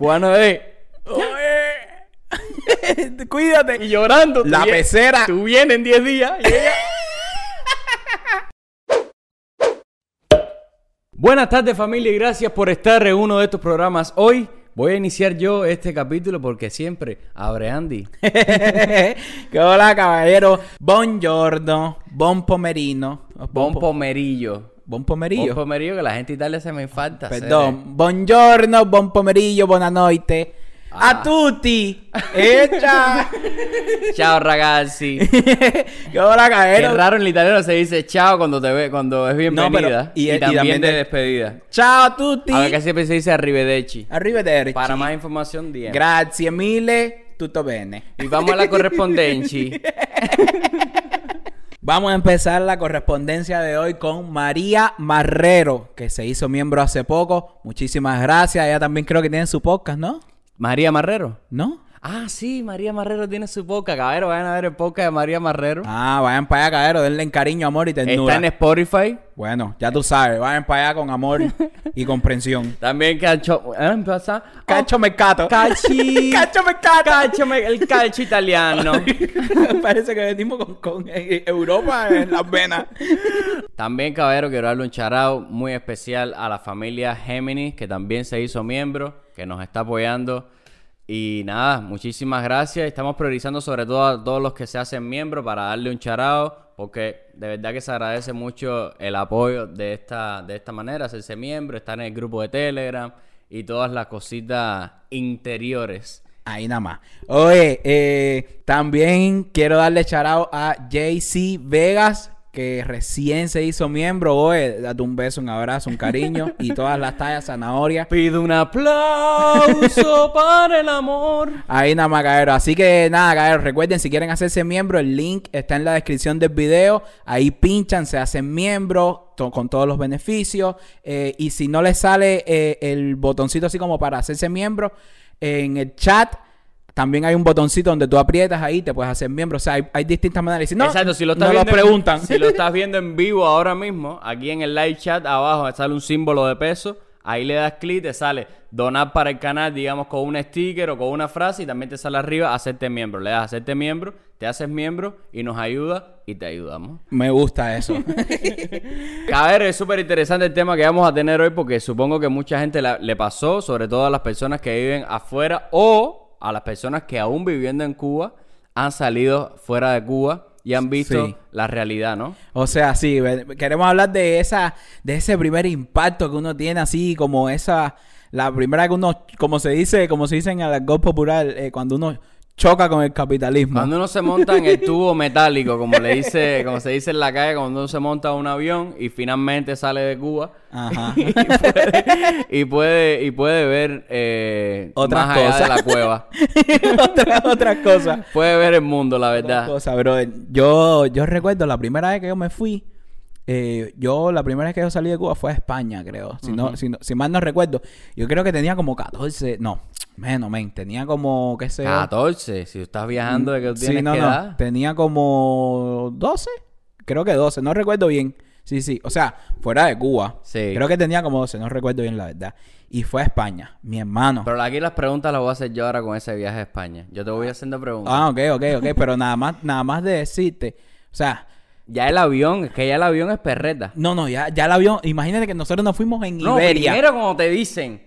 Bueno, eh. Cuídate. Y llorando. La pecera. Tú vienes en 10 días. y ella- Buenas tardes familia y gracias por estar en uno de estos programas. Hoy voy a iniciar yo este capítulo porque siempre abre Andy. ¿Qué hola, caballero? Buongiorno. Bon pomerino. Bon pomerillo. Bon Bon pomerillo. pomerillo que la gente Italia se me falta. Perdón. Buongiorno, buon pomeriggio, buonanotte. Ah. A tutti. Echa. Ciao ragazzi. ¿Qué hola, Qué raro en el italiano se dice chao cuando te ve, cuando es bienvenida. y- y, y también, también de de- despedida. Ciao a tutti. A ver que siempre se dice arrivederci. Arrivederci. Para más información, DM. Grazie mille. Tutto bene. y vamos a la correspondencia. Vamos a empezar la correspondencia de hoy con María Marrero, que se hizo miembro hace poco. Muchísimas gracias. Ella también creo que tiene su podcast, ¿no? María Marrero. ¿No? Ah, sí, María Marrero tiene su podcast. Caballero, vayan a ver el podcast de María Marrero. Ah, vayan para allá, caballero. Denle en cariño, amor y ternura. Está en Spotify. Bueno, ya tú sabes. Vayan para allá con amor y comprensión. También Cacho. ¿eh? Cacho mercato. Calci. Cacho mercato. Calcio me- el calcio italiano. Parece que venimos con, con eh, Europa en las venas. También, caballero, quiero darle un charao muy especial a la familia Géminis, que también se hizo miembro, que nos está apoyando. Y nada, muchísimas gracias. Estamos priorizando sobre todo a todos los que se hacen miembros para darle un charao, porque de verdad que se agradece mucho el apoyo de esta, de esta manera, hacerse miembro, estar en el grupo de Telegram y todas las cositas interiores. Ahí nada más. Oye, eh, también quiero darle charao a JC Vegas, que recién se hizo miembro. Oye, date un beso, un abrazo, un cariño y todas las tallas zanahorias. Pido un aplauso para el amor. Ahí nada más, cabrón. Así que nada, cabrón. Recuerden, si quieren hacerse miembro, el link está en la descripción del video. Ahí pinchan, se hacen miembro to- con todos los beneficios. Eh, y si no les sale eh, el botoncito así como para hacerse miembro, en el chat también hay un botoncito donde tú aprietas ahí, te puedes hacer miembro. O sea, hay, hay distintas maneras. Si no, Exacto, si lo estás no viendo, lo preguntan. si lo estás viendo en vivo ahora mismo, aquí en el live chat abajo sale un símbolo de peso. Ahí le das clic, te sale donar para el canal, digamos, con un sticker o con una frase. Y también te sale arriba hacerte miembro. Le das hacerte miembro, te haces miembro y nos ayuda y te ayudamos. Me gusta eso. A ver, es súper interesante el tema que vamos a tener hoy porque supongo que mucha gente la- le pasó, sobre todo a las personas que viven afuera o a las personas que aún viviendo en Cuba han salido fuera de Cuba y han visto Sí. la realidad, ¿no? O sea, sí, queremos hablar de esa, de ese primer impacto que uno tiene así, como esa, la primera que uno, como se dice, como se dice en el argot popular, eh, cuando uno choca con el capitalismo. Cuando uno se monta en el tubo metálico, como le dice, como se dice en la calle, cuando uno se monta a un avión y finalmente sale de Cuba Ajá. y puede, y puede, y puede ver eh, Otras más allá cosas. de la cueva. otras otras cosas. Puede ver el mundo, la verdad. cosas, brother. Yo, yo recuerdo la primera vez que yo me fui. Eh, yo, la primera vez que yo salí de Cuba fue a España, creo. Si, no, si, no- si mal no recuerdo. Yo creo que tenía como 14. No, menos, men. Tenía como, qué sé yo. 14, si estás viajando de que tú tienes Sí, no, que no. edad. Tenía como 12. Creo que 12. No recuerdo bien. Sí, sí. O sea, fuera de Cuba. Sí. Creo que tenía como 12. No recuerdo bien la verdad. Y fue a España. Mi hermano. Pero aquí las preguntas las voy a hacer yo ahora con ese viaje a España. Yo te voy haciendo preguntas. Ah, ok, ok, ok. Pero nada más, nada más de decirte. O sea, Ya el avión, es que ya el avión es perreta. no, no, ya, ya el avión. Imagínate que nosotros nos fuimos en No, Iberia. primero como te dicen,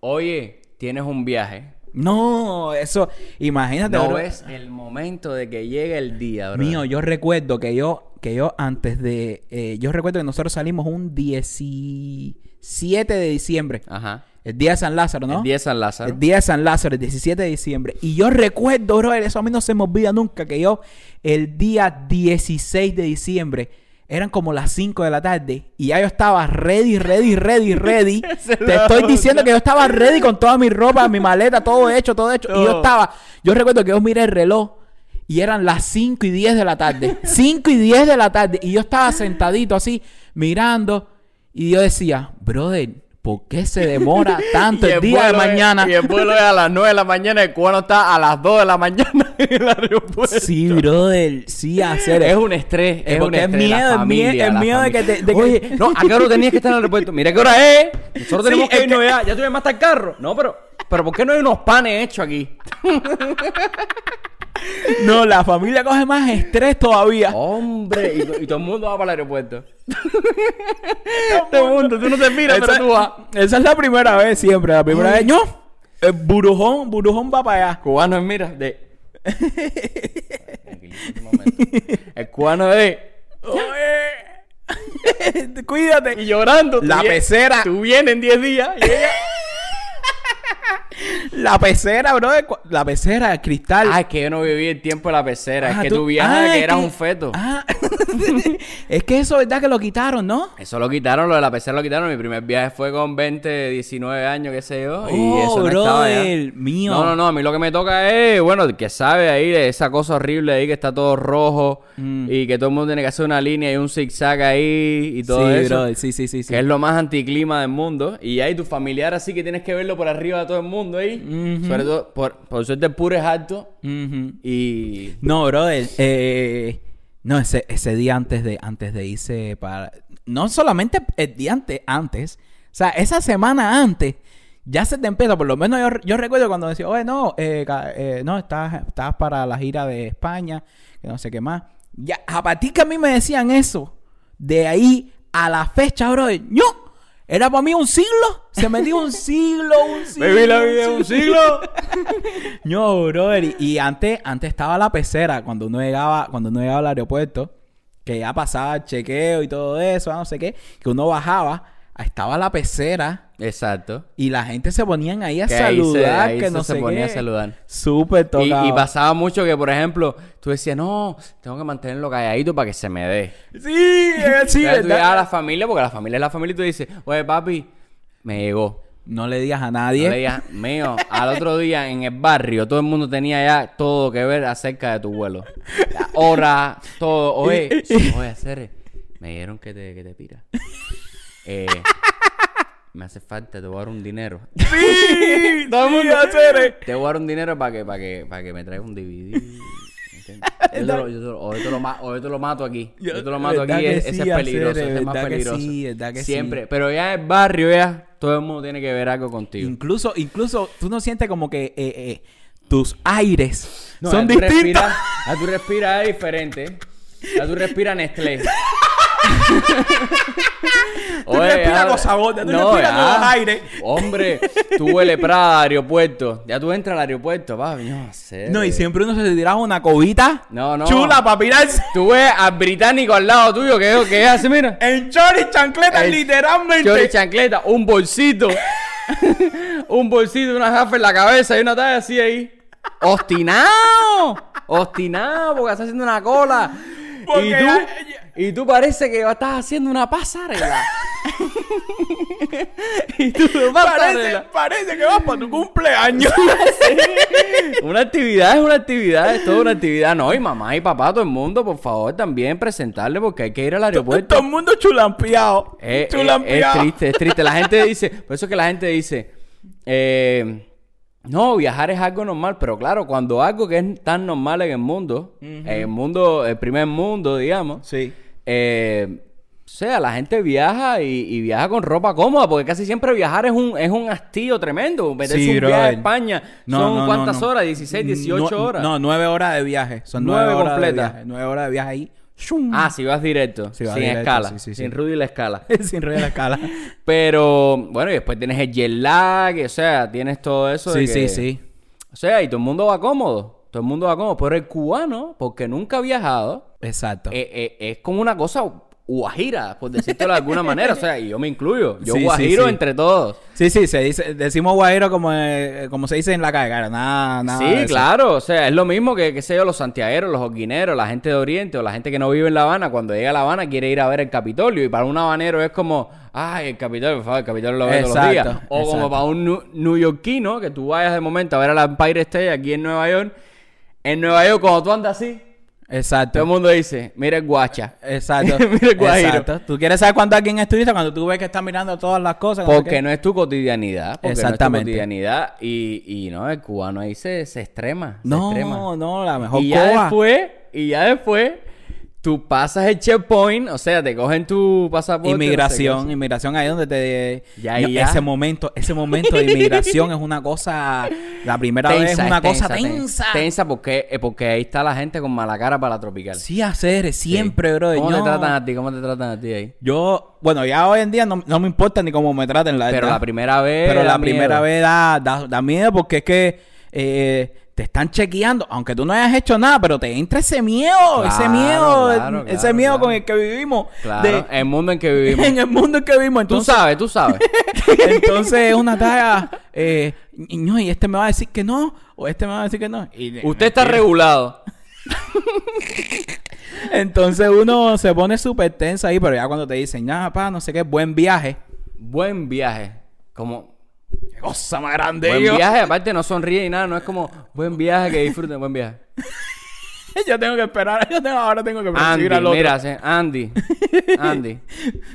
oye, tienes un viaje. No, eso. Imagínate. No bro. es el momento de que llegue el día, bro. Mío, yo recuerdo que yo, que yo antes de. eh, yo recuerdo que nosotros salimos un 17 de diciembre. Ajá. El día de San Lázaro, ¿no? El día de San Lázaro. El día de San Lázaro, el 17 de diciembre. Y yo recuerdo, bro, eso a mí no se me olvida nunca, que yo el día 16 de diciembre eran como las 5 de la tarde y ya yo estaba ready, ready, ready, ready. Te estoy diciendo que yo estaba ready con toda mi ropa, mi maleta, todo hecho, todo hecho. Y yo estaba, yo recuerdo que yo miré el reloj y eran las 5 y 10 de la tarde. 5 y 10 de la tarde. Y yo estaba sentadito así, mirando. Y yo decía, brother, ¿por qué se demora tanto Y el día de es- mañana? y el vuelo es a las 9 de la mañana, el cubano está a las 2 de la mañana en el aeropuerto. Sí, brother, sí, hacer Es un estrés, es, porque un es estrés. miedo, la es familia, mie- es la miedo de que te- de que- Oye, no, ¿a qué hora tenías que estar en el aeropuerto? Mira qué hora es. Nosotros tenemos Sí, que es irnos ya. Ya tú más hasta el carro. No, pero, pero ¿por qué no hay unos panes hechos aquí? No, la familia coge más estrés todavía. Hombre, y, to- y todo el mundo va para el aeropuerto. todo el mundo, tú no te miras, esa, pero tú vas. esa es la primera vez siempre. La primera vez, no. El burujón, burujón va para allá. Cubano es, mira, de. El cubano es. Oye, Cuídate. Y llorando. La pecera. Tú vienes en 10 días. y ella- La pecera, bro. La pecera, el cristal. Ah, es que yo no viví el tiempo de la pecera. es Ah, que tú, viajas ah, que eras un feto. Ah. Es que eso es verdad que lo quitaron, ¿no? Eso lo quitaron, lo de la pecera lo quitaron. Mi primer viaje fue con 20, 19 años, qué sé yo. y Oh, eso no estaba brother, mío. No, no, no. A mí lo que me toca es, bueno, que sabe ahí de esa cosa horrible ahí que está todo rojo Mm. y que todo el mundo tiene que hacer una línea y un zigzag ahí y todo sí, eso. brother, sí, sí, sí. sí. Que es lo más anticlima del mundo. Y hay tu familiar así que tienes que verlo por arriba de todo el mundo ahí. Sobre todo, por, por suerte puro es alto. Y... No, brother. Eh, no, ese, ese día antes de, antes de irse para... No solamente el día antes, antes. O sea, esa semana antes. Ya se te empieza. Por lo menos yo, yo recuerdo cuando decía, oye, no, eh, eh, no, estás, estás para la gira de España. Que no sé qué más. Ya, a partir que a mí me decían eso. De ahí a la fecha, brother. ¡No! Era para mí un siglo. Se metió un siglo, un siglo. Viví la vida un siglo. No, brother. Y, y antes, antes estaba la pecera cuando uno llegaba, cuando uno llegaba al aeropuerto, que ya pasaba el chequeo y todo eso, no sé qué, que uno bajaba, estaba la pecera Exacto. y la gente se ponían ahí a Que ahí se- saludar, ahí que se- no se ponía qué. a saludar. Súper tocado. y pasaba mucho que, por ejemplo, tú decías, no, tengo que mantenerlo calladito para que se me dé. Sí, sí, a la familia, porque la familia es la familia, y tú dices, oye, papi, me llegó. No le digas a No nadie. le digas, mío, al otro día en el barrio, todo el mundo tenía ya todo que ver acerca de tu vuelo. La hora, todo. Oye, oye, hacer, me dijeron que te, que te pira. Eh, me hace falta, te voy a dar un dinero. Sí, el sí, hacer. Te voy a dar un dinero para que, para que, para que me traiga un DVD. ¿entiendes? Yo te lo, yo te lo- o, yo te lo, ma- o yo te lo mato aquí. Yo, te lo mato aquí. es- ese sí, es peligroso. Ese es más peligroso. sí, sí. Siempre. Pero ya en el barrio, ya, todo el mundo tiene que ver algo contigo. Incluso, incluso, tú no sientes como que eh, eh, tus aires No, son distintos. respiras- Ya tú respiras es diferente. Ya tú respiras Nestlé. Tú respiras con sabor, tú respiras nuevos aires. Hombre, tú hueles Prada, aeropuerto. Ya tú entras al aeropuerto, va, no sé. No, y siempre uno se tiraba una cobita No, no. chula para pirarse. Tú ves al británico al lado tuyo, que, que hace, mira. En chori chancleta, El literalmente. Chori chancleta, un bolsito. un bolsito, una gafa en la cabeza y una talla así ahí. ¡Obstinado! ¡Obstinado! Porque estás haciendo una cola. Porque y tú, ya- y tú parece que estás haciendo una pasarela. y tú parece, parece que vas para tu cumpleaños. Una actividad es una actividad, es toda una actividad. No, y mamá y papá, todo el mundo, por favor, también presentarle porque hay que ir al aeropuerto. Todo el mundo chulampeado. Eh, eh, es chulampeado. triste, es triste. La gente dice, por eso es que la gente dice, eh, no, viajar es algo normal, pero claro, cuando algo que es tan normal en el mundo, en el mundo, el primer mundo, digamos, Sí. Eh, o sea, la gente viaja y, y viaja con ropa cómoda, porque casi siempre viajar es un, es un hastío tremendo. Meterse Sí, un viaje a. España No, son no, cuántas no. horas, 16, 18 No- horas. No, nueve horas de viaje. Son nueve, Nueve horas completas. de viaje. Nueve horas de viaje ahí. Shum. Ah, si vas directo, Si vas sin directo, escala, sí, sí, sin Rudy la escala. Sin de la escala. Pero, bueno, y después tienes el jet lag, o sea, tienes todo eso. de sí, que- sí, sí. O sea, y todo el mundo va cómodo. Todo el mundo va cómodo. Pero el cubano, porque nunca ha viajado, Exacto. eh, eh, es como una cosa guajira, por decirlo de alguna manera. O sea, y yo me incluyo. Yo Sí, guajiro sí. entre todos. Sí, sí, se dice, decimos guajiro como, eh, como se dice en la calle, cara. Nada, nada. sí, claro. O sea, es lo mismo que, qué sé yo, los santiagueros, los orguineros, la gente de Oriente o la gente que no vive en La Habana. Cuando llega a La Habana quiere ir a ver el Capitolio. Y para un habanero es como, ay, el Capitolio, por favor, el Capitolio lo ve todos los días. Exacto, O como para un newyorkino que tú vayas de momento a ver a la Empire State aquí en Nueva York. En Nueva York, cuando tú andas así, Exacto. Todo el mundo dice, mira el guacha. Exacto. Mira el guajiro. Exacto. Tú quieres saber cuándo alguien es turista cuando tú ves que está mirando todas las cosas. Porque no es tu cotidianidad. Porque Exactamente. No es tu cotidianidad. Y, y no, el cubano ahí se, se extrema. se extrema. No, no, la mejor Y ya coba. después, y ya después, tú pasas el checkpoint, o sea, te cogen tu pasaporte. no sé Inmigración, inmigración ahí donde te... Ya, No, ya. Ese momento, ese momento de inmigración es una cosa... La primera vez es una cosa tensa. Tensa porque, eh, porque ahí está la gente con mala cara para la tropical. Sí, hacer, siempre, bro. ¿Cómo yo, te tratan a ti? ¿Cómo te tratan a ti ahí? Yo, bueno, ya hoy en día no, no me importa ni cómo me traten, la Pero la primera vez. Pero la primera vez da, da, da miedo porque es que eh, te están chequeando, aunque tú no hayas hecho nada, pero te entra ese miedo, ese miedo, claro, ese claro, miedo con el que vivimos. Claro, de- el mundo en que vivimos. en el mundo en que vivimos. tú sabes, tú sabes. entonces es una tarea. Eh, y, no, y este me va a decir que no, o este me va a decir que no. Y- Usted está regulado. Entonces uno se pone súper tenso ahí, pero ya cuando te dicen, nada, pa, no sé qué, buen viaje. Buen viaje. Como. Qué cosa más grande. Buen yo. viaje, aparte no sonríe y nada, no es como buen viaje que disfruten, buen viaje. yo tengo que esperar, yo tengo, ahora tengo que Andy, perseguir al otro. mira, Andy. Andy.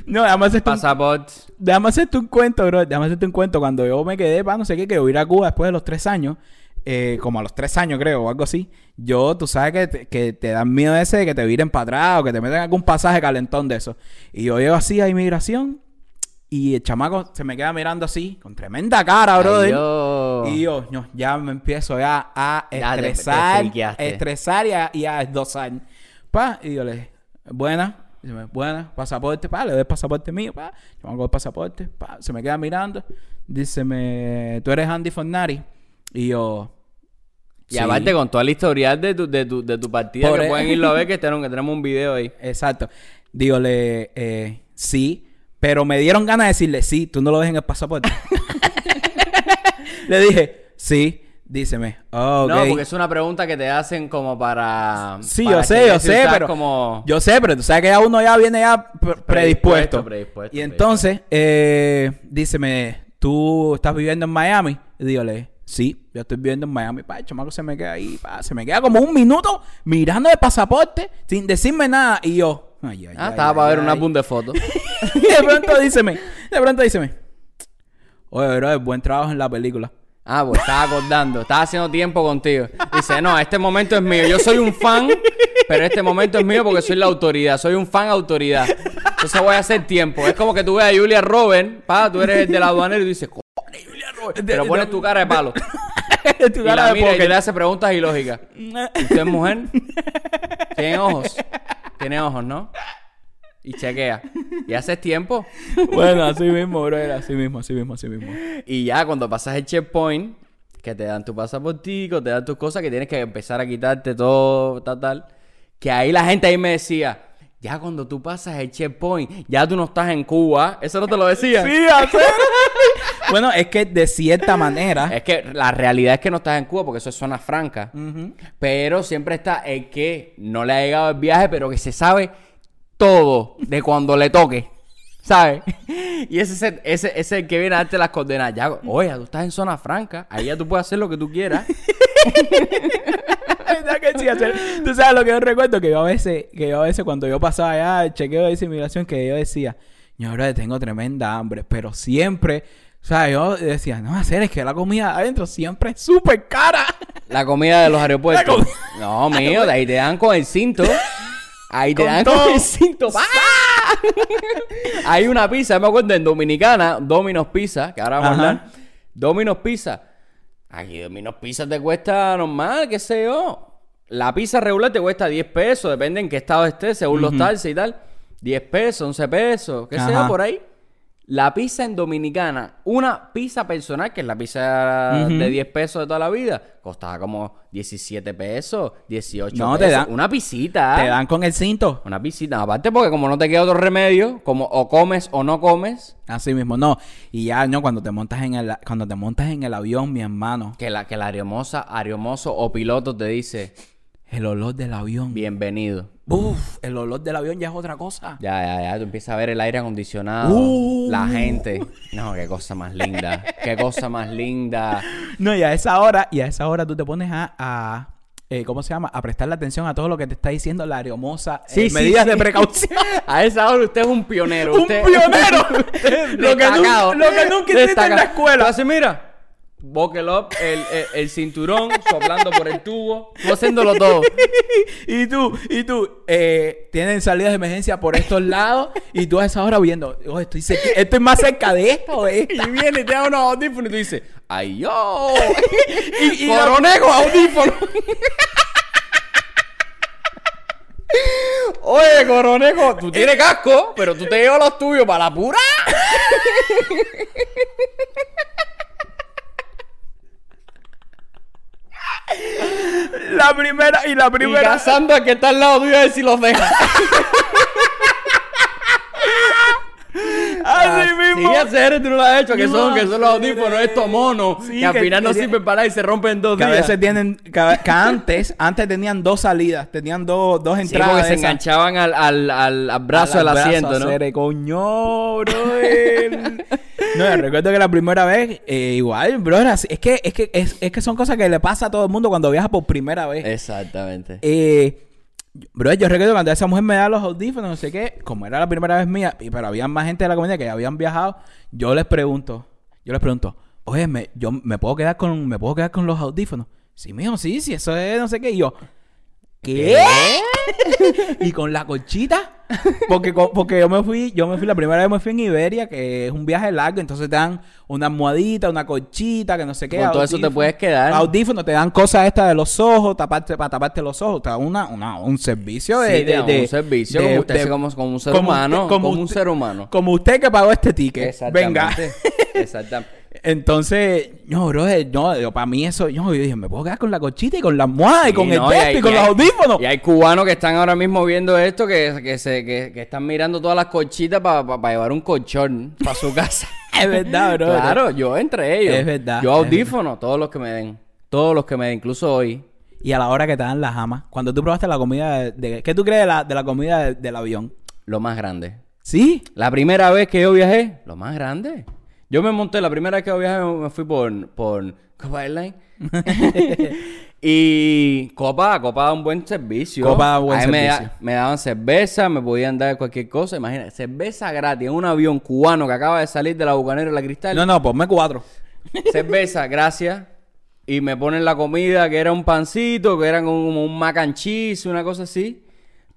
No, déjame hacerte, un, déjame hacerte un cuento, bro. Déjame hacerte un cuento. Cuando yo me quedé, pa, no sé qué, que ir a Cuba después de los tres años, eh, como a los tres años creo, o algo así. Yo, tú sabes que te, que te dan miedo ese de que te viren para atrás o que te metan algún pasaje calentón de eso. Y yo llego así a inmigración y el chamaco se me queda mirando así, con tremenda cara, brother. Ay. Y yo, no, ya me empiezo ya a Ya te- te estresar, estresar y a, y a. Pa, y yo le dije, buena, buena, pasaporte, pa, le doy el pasaporte mío, pa, yo hago el pasaporte, pa, se me queda mirando, dice, me, tú eres Andy Fornari, y yo, Y "Sí". aparte con toda la historial de tu, de tu, de tu partida Por que e- pueden irlo a ver que tenemos, que tenemos un video ahí. exacto, dígole, eh, sí, pero me dieron ganas de decirle, sí, tú no lo ves en el pasaporte. le dije, sí, díceme, oh. No, porque es una pregunta que te hacen como para... Sí, para yo sé, yo sé, pero como... yo sé, pero tú sabes que ya uno ya viene ya pre- predispuesto. predispuesto, y entonces, eh, díceme, ¿tú estás viviendo en Miami? Y dígole, sí, yo estoy viviendo en Miami. Pa, el chamaco se me queda ahí, pa, se me queda como un minuto mirando el pasaporte sin decirme nada. Y yo, ay, ay, Ah, ay, estaba para ver un álbum de fotos. y de pronto díceme, de pronto díceme, oye, bro, buen trabajo en la película. Ah, pues estaba acordando, estaba haciendo tiempo contigo. Dice, no, este momento es mío. Yo soy un fan, pero este momento es mío porque soy la autoridad. Soy un fan autoridad. Entonces voy a hacer tiempo. Es como que tú veas a Julia Robert, pa, tú eres el del aduanero y tú dices, "Cojones, Julia Robert. Pero pones tu cara de palo. Tu Y la de mira y te le hace preguntas ilógicas. ¿Usted es mujer? ¿Tiene ojos? Tiene ojos, ¿no? Y chequea. Y haces tiempo. Bueno, así mismo, bro, era así mismo, así mismo, así mismo. Y ya cuando pasas el checkpoint, que te dan tu pasaportico, te dan tus cosas, que tienes que empezar a quitarte todo, tal, tal. Que ahí la gente ahí me decía, ya cuando tú pasas el checkpoint, ya tú no estás en Cuba. Eso no te lo decía. Sí, hacer. Bueno, es que de cierta manera. Es que la realidad es que no estás en Cuba porque eso es zona franca. Pero siempre está el que no le ha llegado el viaje, pero que se sabe todo de cuando le toque. ¿Sabes? Y ese es el, ese, ese es el que viene a darte las coordenadas. Ya, oye, tú estás en zona franca. Ahí ya tú puedes hacer lo que tú quieras. ¿Verdad que sí, hacer? Tú sabes lo que yo recuerdo que yo a veces, que yo a veces cuando yo pasaba allá el chequeo de inmigración, que yo decía, yo bro, tengo tremenda hambre, pero siempre, o sea, yo decía, no, hacer es que la comida adentro siempre es súper cara. La comida de los aeropuertos. No, mío, de ahí te dan con el cinto. Ahí te Con dan todo. con el cinto. ¡Ah! Hay una pizza, me acuerdo, en Dominicana, Domino's Pizza, que ahora vamos Ajá. a hablar. Domino's Pizza. Aquí Domino's Pizza te cuesta normal, qué sé yo. La pizza regular te cuesta 10 pesos, depende en qué estado estés, según los taxis y tal. 10 pesos, 11 pesos, qué sé yo, por ahí. La pizza en Dominicana, una pizza personal, que es la pizza de 10 pesos de toda la vida, costaba como 17 pesos, 18 No, te pesos. dan- Una pisita. Te dan con el cinto. Una pisita. Aparte porque como no te queda otro remedio, como o comes o no comes, Así mismo, no. Y ya, no, cuando te montas en el, cuando te montas en el avión, mi hermano, que la, que la ariomosa, ariomoso o piloto te dice, el olor del avión. bienvenido. Uf, el olor del avión ya es otra cosa. Ya, ya, ya, tú empiezas a ver el aire acondicionado, Uh. la gente. No, qué cosa más linda. Qué cosa más linda. No, y a esa hora, y a esa hora tú te pones a, a, eh, ¿cómo se llama? A prestarle atención a todo lo que te está diciendo la areomosa. Sí, eh, sí, medidas sí. de precaución. A esa hora usted es un pionero. ¡Un usted- pionero! Lo que nunca- lo que nunca hiciste en la escuela. Haces, mira. Buckle up, el, el, el cinturón, soplando por el tubo. Tú haciéndolo todo. y tú, y tú, eh, tienen salidas de emergencia por estos lados y tú a esa hora viendo, oh, estoy, cerca- estoy más cerca de esta o de esta. Y viene y te da unos audífonos y tú dices, ¡ay yo! Y- y la- audífonos. Oye, coroneco, tú tienes casco, pero tú te llevas los tuyos para la pura. La primera y la Y primera. cazando al que está al lado tuyo a ver si los deja. Así mismo. Sí, hacer, tú no lo has hecho, que son, que son los sí, audífonos, sí. estos monos, Sí, que al que final no sirven para y se rompen en dos Que a días. veces tienen, que, que antes, antes tenían dos salidas, tenían dos, dos Sí, entradas. porque se enganchaban al, al, al, al brazo del asiento, ¿no? hacer, coño, brother. no, recuerdo que la primera vez, eh, igual, bro, era así. es que, es que, es, es que son cosas que le pasa a todo el mundo cuando viaja por primera vez. Exactamente. Eh, bro, yo recuerdo cuando esa mujer me da los audífonos, no sé qué, como era la primera vez mía, pero había más gente de la comunidad que ya habían viajado, yo les pregunto, yo les pregunto, oye, me, yo me puedo quedar con, me puedo quedar con los audífonos. Sí, mijo, sí, sí, eso es no sé qué. Y yo, ¿qué? y con la colchita. Porque, porque yo me fui, yo me fui, la primera vez me fui en Iberia, que es un viaje largo, entonces te dan una almohadita, una colchita, que no sé qué. Con todo eso te puedes quedar. Audífonos, te dan cosas estas de los ojos, taparte, para taparte los ojos. Te dan una, una- un servicio de, Sí, de, un servicio de- como usted como, como un ser como humano. usted- como, un usted- ser humano. Como usted que pagó este ticket. Venga. Exactamente. Entonces, no, bro, no, para mí eso, yo, yo dije, me puedo quedar con la colchita y con la almohada y Sí, con el de y esto hay- y con y los audífonos. Y hay cubanos que están ahora mismo viendo esto que, que, se, que, que están mirando todas las colchitas para llevar un colchón para su casa. Es verdad, bro. claro, yo entre ellos. Es verdad, Yo audífonos, todos los que me den. Todos los que me den, incluso hoy. Y a la hora que te dan las jamas, cuando tú probaste la comida de, de- ¿qué tú crees de la, de la comida de- del avión? Lo más grande. ¿Sí? La primera vez que yo viajé, lo más grande. Yo me monté, la primera vez que viajé me me fui por, por Copa Airlines. y Copa, Copa da un buen servicio. Copa da buen Ahí me da- servicio. Me, daban cerveza, me podían dar cualquier cosa. Imagínate, cerveza gratis en un avión cubano que acaba de salir de la Bucanera de la Cristal. No, no, ponme cuatro. Cerveza, gracias. Y me ponen la comida que era un pancito, que era como un mac and cheese, una cosa así.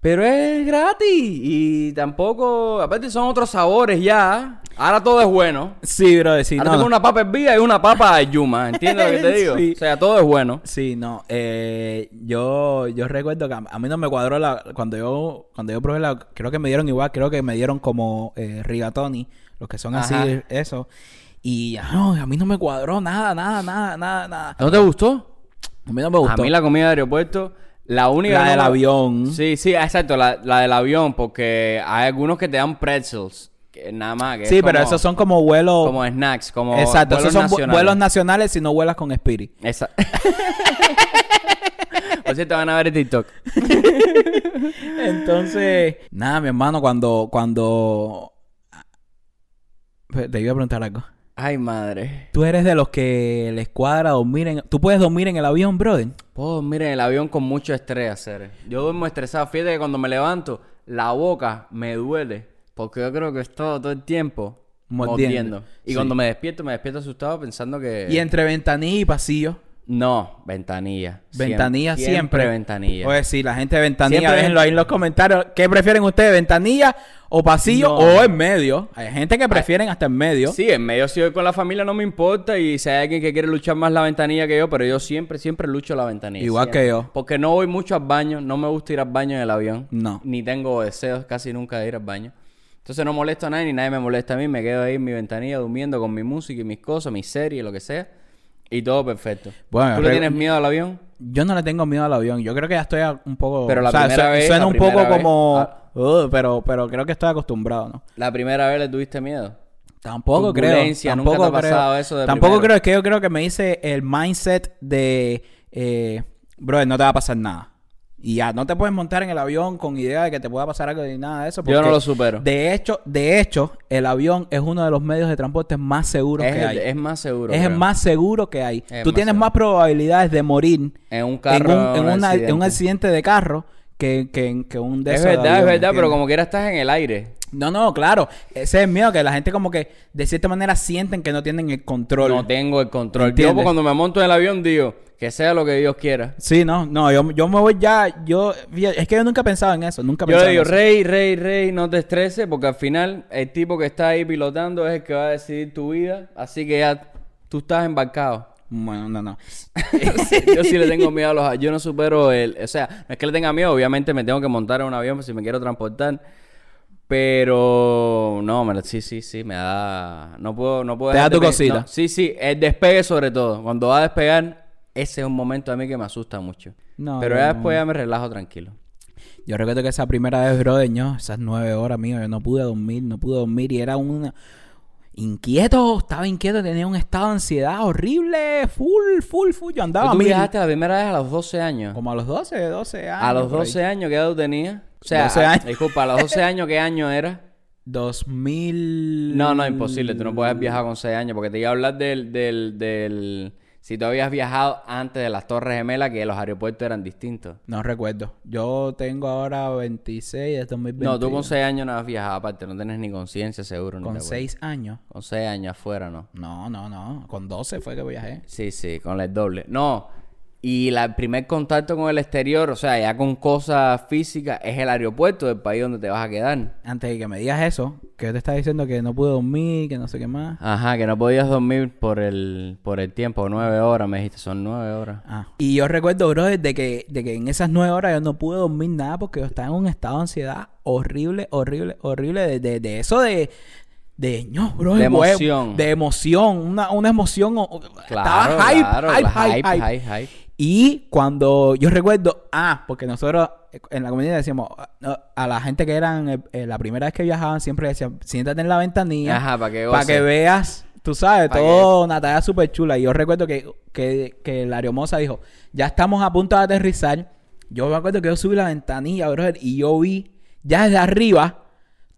Pero es gratis. Y tampoco. Aparte, son otros sabores ya. Ahora todo es bueno. Sí, bro, sí, Ahora no, tengo una papa hervida y una papa yuma. ¿Entiendes lo que te digo? Sí. O sea, todo es bueno. Sí, no. Eh, yo, yo recuerdo que a, mí no me cuadró la... Cuando yo, cuando yo probé la... Creo que me dieron igual. Creo que me dieron como eh, rigatoni. Los que son así, eso. Y no, a mí no me cuadró nada, nada, nada, nada, nada. ¿No te gustó? A mí no me gustó. A mí la comida de aeropuerto, la única... La del no avión. Sí, sí, exacto, la, la del avión, porque hay algunos que te dan pretzels, que nada más. Que Sí, es pero como- esos son como vuelos... Como snacks, como Exacto, esos son nacionales. vuelos nacionales si no vuelas con Spirit. Esa. Por cierto, van a ver el TikTok. Entonces, nada, mi hermano, cuando, cuando... Te iba a preguntar algo. Ay, madre. Tú eres de los que les cuadra dormir en... ¿Tú puedes dormir en el avión, brother? Puedo dormir en el avión con mucho estrés, hacer. Yo duermo estresado. Fíjate que cuando me levanto, la boca me duele. Porque yo creo que estoy todo el tiempo Mordiendo. mordiendo. Y Sí. cuando me despierto, me despierto asustado pensando que... Y entre ventanilla y pasillo. No, ventanilla. Ventanilla siempre. Siempre ventanilla. Oye, sí, la gente de ventanilla, Siempre- déjenlo ahí en los comentarios. ¿Qué prefieren ustedes, ventanilla o pasillo No. o en medio? Hay gente que prefieren hasta en medio. Sí, en medio si voy con la familia no me importa y si hay alguien que quiere luchar más la ventanilla que yo, pero yo siempre, siempre lucho la ventanilla. Igual siempre. que yo. Porque no voy mucho al baño, no me gusta ir al baño en el avión. No. Ni tengo deseos casi nunca de ir al baño. Entonces no molesto a nadie ni nadie me molesta a mí, me quedo ahí en mi ventanilla durmiendo con mi música y mis cosas, mis series, lo que sea. Y todo perfecto. Bueno, ¿Tú le tienes miedo al avión? Yo no le tengo miedo al avión. Yo creo que ya estoy un poco... Pero la o sea, primera su- vez- Suena un poco vez- como... ah. "Ugh", pero, pero creo que estoy acostumbrado, ¿no? La primera vez le tuviste miedo. Tampoco creo. Nunca Tampoco te ha creo. pasado eso de Tampoco primero. creo. Es que yo creo que me hice el mindset de... Eh, bro, no te va a pasar nada. Y ya no te puedes montar en el avión con idea de que te pueda pasar algo ni nada de eso. Yo no lo supero. De hecho, de hecho, el avión es uno de los medios de transporte más seguros Es, que el- hay. es más seguro. es el más seguro que hay. Es Tú más tienes seguro. más probabilidades de morir En un en carro. un, en un una- en un accidente. accidente de carro que, que, que un de Es verdad, es verdad, pero como quiera estás en el aire. No, no, claro. Ese es el miedo que la gente como que de cierta manera sienten que no tienen el control. No tengo el control. Yo ¿Entiendes? cuando me monto en el avión digo que sea lo que Dios quiera. Sí, no, no, yo, yo me voy ya, yo, es que yo nunca he pensado en eso, nunca he Yo pensado le digo, en eso. rey, rey, rey, no te estreses, porque al final el tipo que está ahí pilotando es el que va a decidir tu vida. Así que ya tú estás embarcado. Bueno, no, no. yo sí le tengo miedo a los... Yo no supero el... O sea, no es que le tenga miedo. Obviamente me tengo que montar en un avión si me quiero transportar. Pero... No, me, sí, sí, sí. Me da... No puedo... No puedo Te da tu cosita. no, sí, sí. El despegue sobre todo. Cuando va a despegar, ese es un momento a mí que me asusta mucho. No, Pero ya no. después ya me relajo tranquilo. Yo recuerdo que esa primera vez, brother, yo, esas nueve horas, mío, yo no pude dormir, no pude dormir y era una... Inquieto, estaba inquieto, tenía un estado de ansiedad horrible, full, full, full. Yo andaba ¿Tú viajaste la primera vez a los 12 años? como a los 12, 12 años. A los por ahí. 12 años, ¿qué edad tú tenías? O sea, 12 años. a- disculpa, a los 12 años, ¿qué año era? 2000... No, no, imposible. Tú no puedes viajar con 6 años porque te iba a hablar del, del, del... Si tú habías viajado antes de las Torres Gemelas, que los aeropuertos eran distintos. No recuerdo. Yo tengo ahora 26, es 2020. No, tú con 6 años no has viajado aparte, no tienes ni conciencia seguro. Con te acuerdas. 6 años. Con 6 años afuera, ¿no? No, no, no. Con 12 fue que viajé. Sí, sí, con el doble. No, y la- el primer contacto con el exterior, o sea, ya con cosas físicas, es el aeropuerto del país donde te vas a quedar. Antes de que me digas eso, que yo te estaba diciendo que no pude dormir, que no sé qué más. Ajá, que no podías dormir por el, por el tiempo, nueve horas, me dijiste, son nueve horas. Ah. Y yo recuerdo, bro, de que, de que en esas nueve horas yo no pude dormir nada porque yo estaba en un estado de ansiedad horrible, horrible, horrible. De, de, de eso de. De, no, bro, De emoción. De emoción. Una, una emoción. Claro, estaba hype, claro, hype, la hype, hype, hype. hype, hype. Y cuando yo recuerdo, ah, porque nosotros eh, en la comunidad decíamos ah, a la gente que eran eh, eh, la primera vez que viajaban, siempre decían, siéntate en la ventanilla Ajá, para que que veas, tú sabes, todo una talla súper chula. Y yo recuerdo que, que, que la aeromoza dijo, ya estamos a punto de aterrizar. Yo me acuerdo que yo subí la ventanilla, brother, y yo vi, ya desde arriba,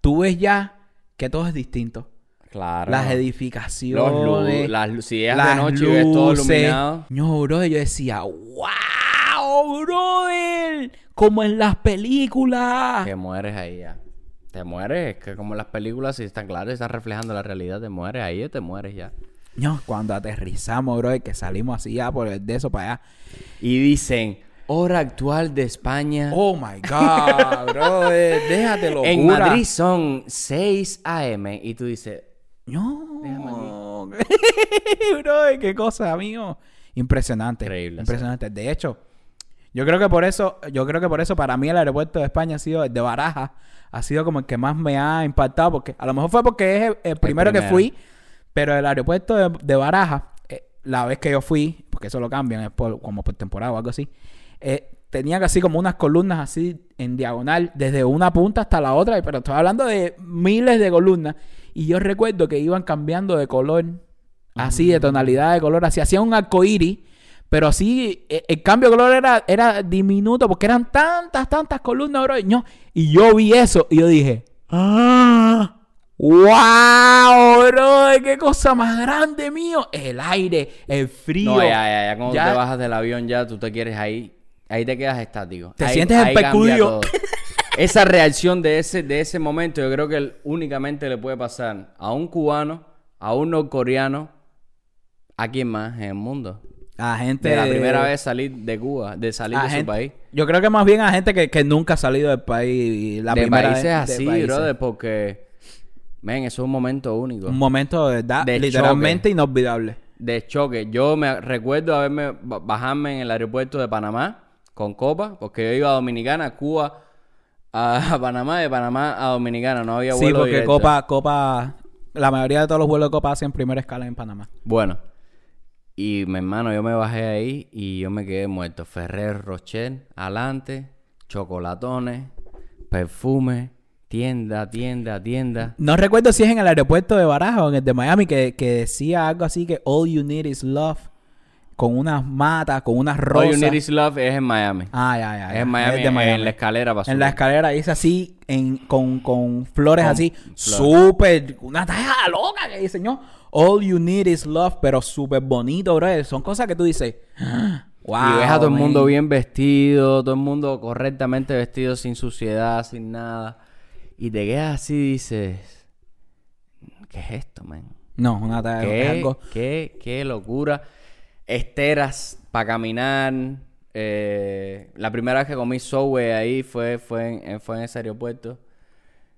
tú ves ya que todo es distinto. Claro. Las Los edificaciones. lu- las lu- si es de las noche y ves todo luces. iluminado. No, brother, yo decía, wow, brother, como en las películas. Te mueres ahí ya. Te mueres, es que como en las películas, si están claras, están reflejando la realidad, te mueres ahí, te mueres ya. No, cuando aterrizamos, brother, que salimos así ya por el de eso para allá. Y dicen, hora actual de España. Oh my God, brother, déjate locura. en Madrid son 6 a.m. Y tú dices, No, brother, qué cosa, amigo. Impresionante. Increíble, Impresionante. De hecho, yo creo que por eso, yo creo que por eso para mí el aeropuerto de España ha sido el de Baraja, ha sido como el que más me ha impactado, porque a lo mejor fue porque es el, el primero, que primero. fui, pero el aeropuerto de, de Baraja, eh, la vez que yo fui, porque eso lo cambian, es por, como por temporada o algo así, eh, tenía así como unas columnas así en diagonal, desde una punta hasta la otra, pero estoy hablando de miles de columnas, y yo recuerdo que iban cambiando de color, así de tonalidad de color, así hacían un arcoíris, pero así eh, el cambio de color era, era diminuto porque eran tantas, tantas columnas, bro. Y yo, y yo vi eso y yo dije, ¡Ah! ¡Wow, bro! ¡Qué cosa más grande mío! El aire, el frío. no, ya, ya, ya, cuando Ya- te bajas del avión ya, tú te quieres ahí, ahí te quedas estático. Te Ahí- sientes ahí el pecudio. Esa reacción de ese, de ese momento, yo creo que únicamente le puede pasar a un cubano, a un norcoreano, ¿a quién más en el mundo? A gente. De la primera vez salir de Cuba, de salir de su país. Yo creo que más bien a gente que, que nunca ha salido del país. La de primera países vez, de así, países. brother, porque, men, eso es un momento único. Un momento de verdad, De literalmente inolvidable. de choque. Yo me recuerdo haberme ba- bajarme en el aeropuerto de Panamá con Copa, porque yo iba a Dominicana, Cuba a Panamá, de Panamá a Dominicana, no había Sí, vuelo porque directo. Copa, Copa, la mayoría de todos los vuelos de Copa hacen primera escala en Panamá. Bueno, y mi hermano, yo me bajé ahí y yo me quedé muerto. Ferrer Rocher, adelante, chocolatones, perfume, tienda, tienda, tienda. No recuerdo si es en el aeropuerto de Baraja o en el de Miami que, que decía algo así que all you need is love. Con unas matas, con unas All rosas. You Need Is Love es en Miami. Ah, ya, ya. es ya. en Miami, Es de en la escalera para En la escalera dice así, en, con, con flores Con así, súper, una talla loca que dice, ¿no? All you need is love, pero súper bonito, bro. Son cosas que tú dices, wow. y ves a todo el mundo bien vestido, todo el mundo correctamente vestido, sin suciedad, sin nada. Y te quedas así y dices, ¿qué es esto, man? No, una es ¿Qué, algo. qué, qué locura. Esteras para caminar. Eh, la primera vez que comí Subway ahí fue, fue, en, fue en ese aeropuerto.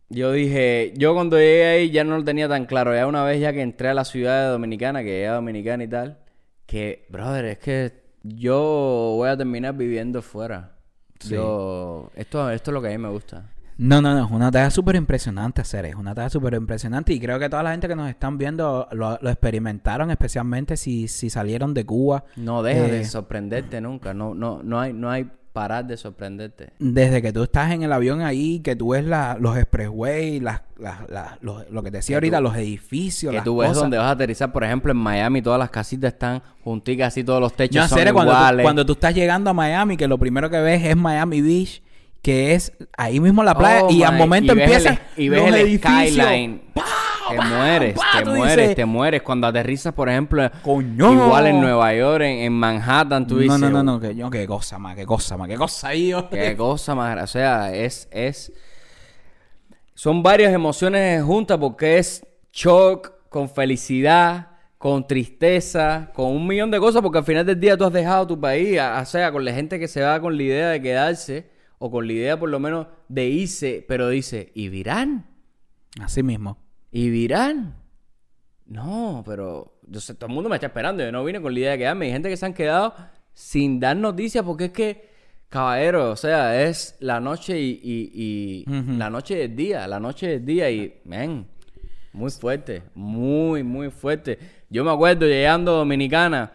Yo dije, yo cuando llegué ahí ya no lo tenía tan claro. Ya una vez ya que entré a la ciudad de Dominicana, que llegué a Dominicana y tal, que, brother, es que yo voy a terminar viviendo fuera. Sí. Yo, esto, esto es lo que a mí me gusta. No, no, no, es una tarea súper impresionante hacer, es una tarea súper impresionante y creo que toda la gente que nos están viendo lo, lo experimentaron, especialmente si, si salieron de Cuba. No dejas Eh, de sorprenderte nunca. No, no, no hay, no hay parar de sorprenderte. Desde que tú estás en el avión ahí, que tú ves la- los expressways, las, las- las- los- lo que te decía Que ahorita, tú- los edificios, Que las tú ves cosas. donde vas a aterrizar, por ejemplo, en Miami, todas las casitas están junticas, así todos los techos en son serio, cuando tú, iguales. cuando tú estás llegando a Miami, que lo primero que ves es Miami Beach, que es ahí mismo la playa, Oh, y al momento y ves empiezan el- y ves los el edificios. skyline. Te ¡Pah! mueres, ¡Pah! te mueres, dices, te mueres. Cuando aterrizas, por ejemplo, Coño. igual en Nueva York, en, en Manhattan, tú No, dices, no, no, no, que yo, qué cosa más, qué cosa más, qué cosa ahí. Qué cosa más, o sea, es, es, son varias emociones juntas porque es shock con felicidad, con tristeza, con un millón de cosas porque al final del día tú has dejado tu país, o sea, con la gente que se va con la idea de quedarse o con la idea por lo menos de irse, pero dice, ¿y virán? Así mismo. ¿Y virán? No, pero yo sé, todo el mundo me está esperando. Yo no vine con la idea de quedarme. Hay gente que se han quedado sin dar noticias porque es que, caballero, o sea, es la noche y, y- y- Ujú. la noche del día, la noche del día y, men, muy fuerte, muy, muy fuerte. Yo me acuerdo llegando a Dominicana,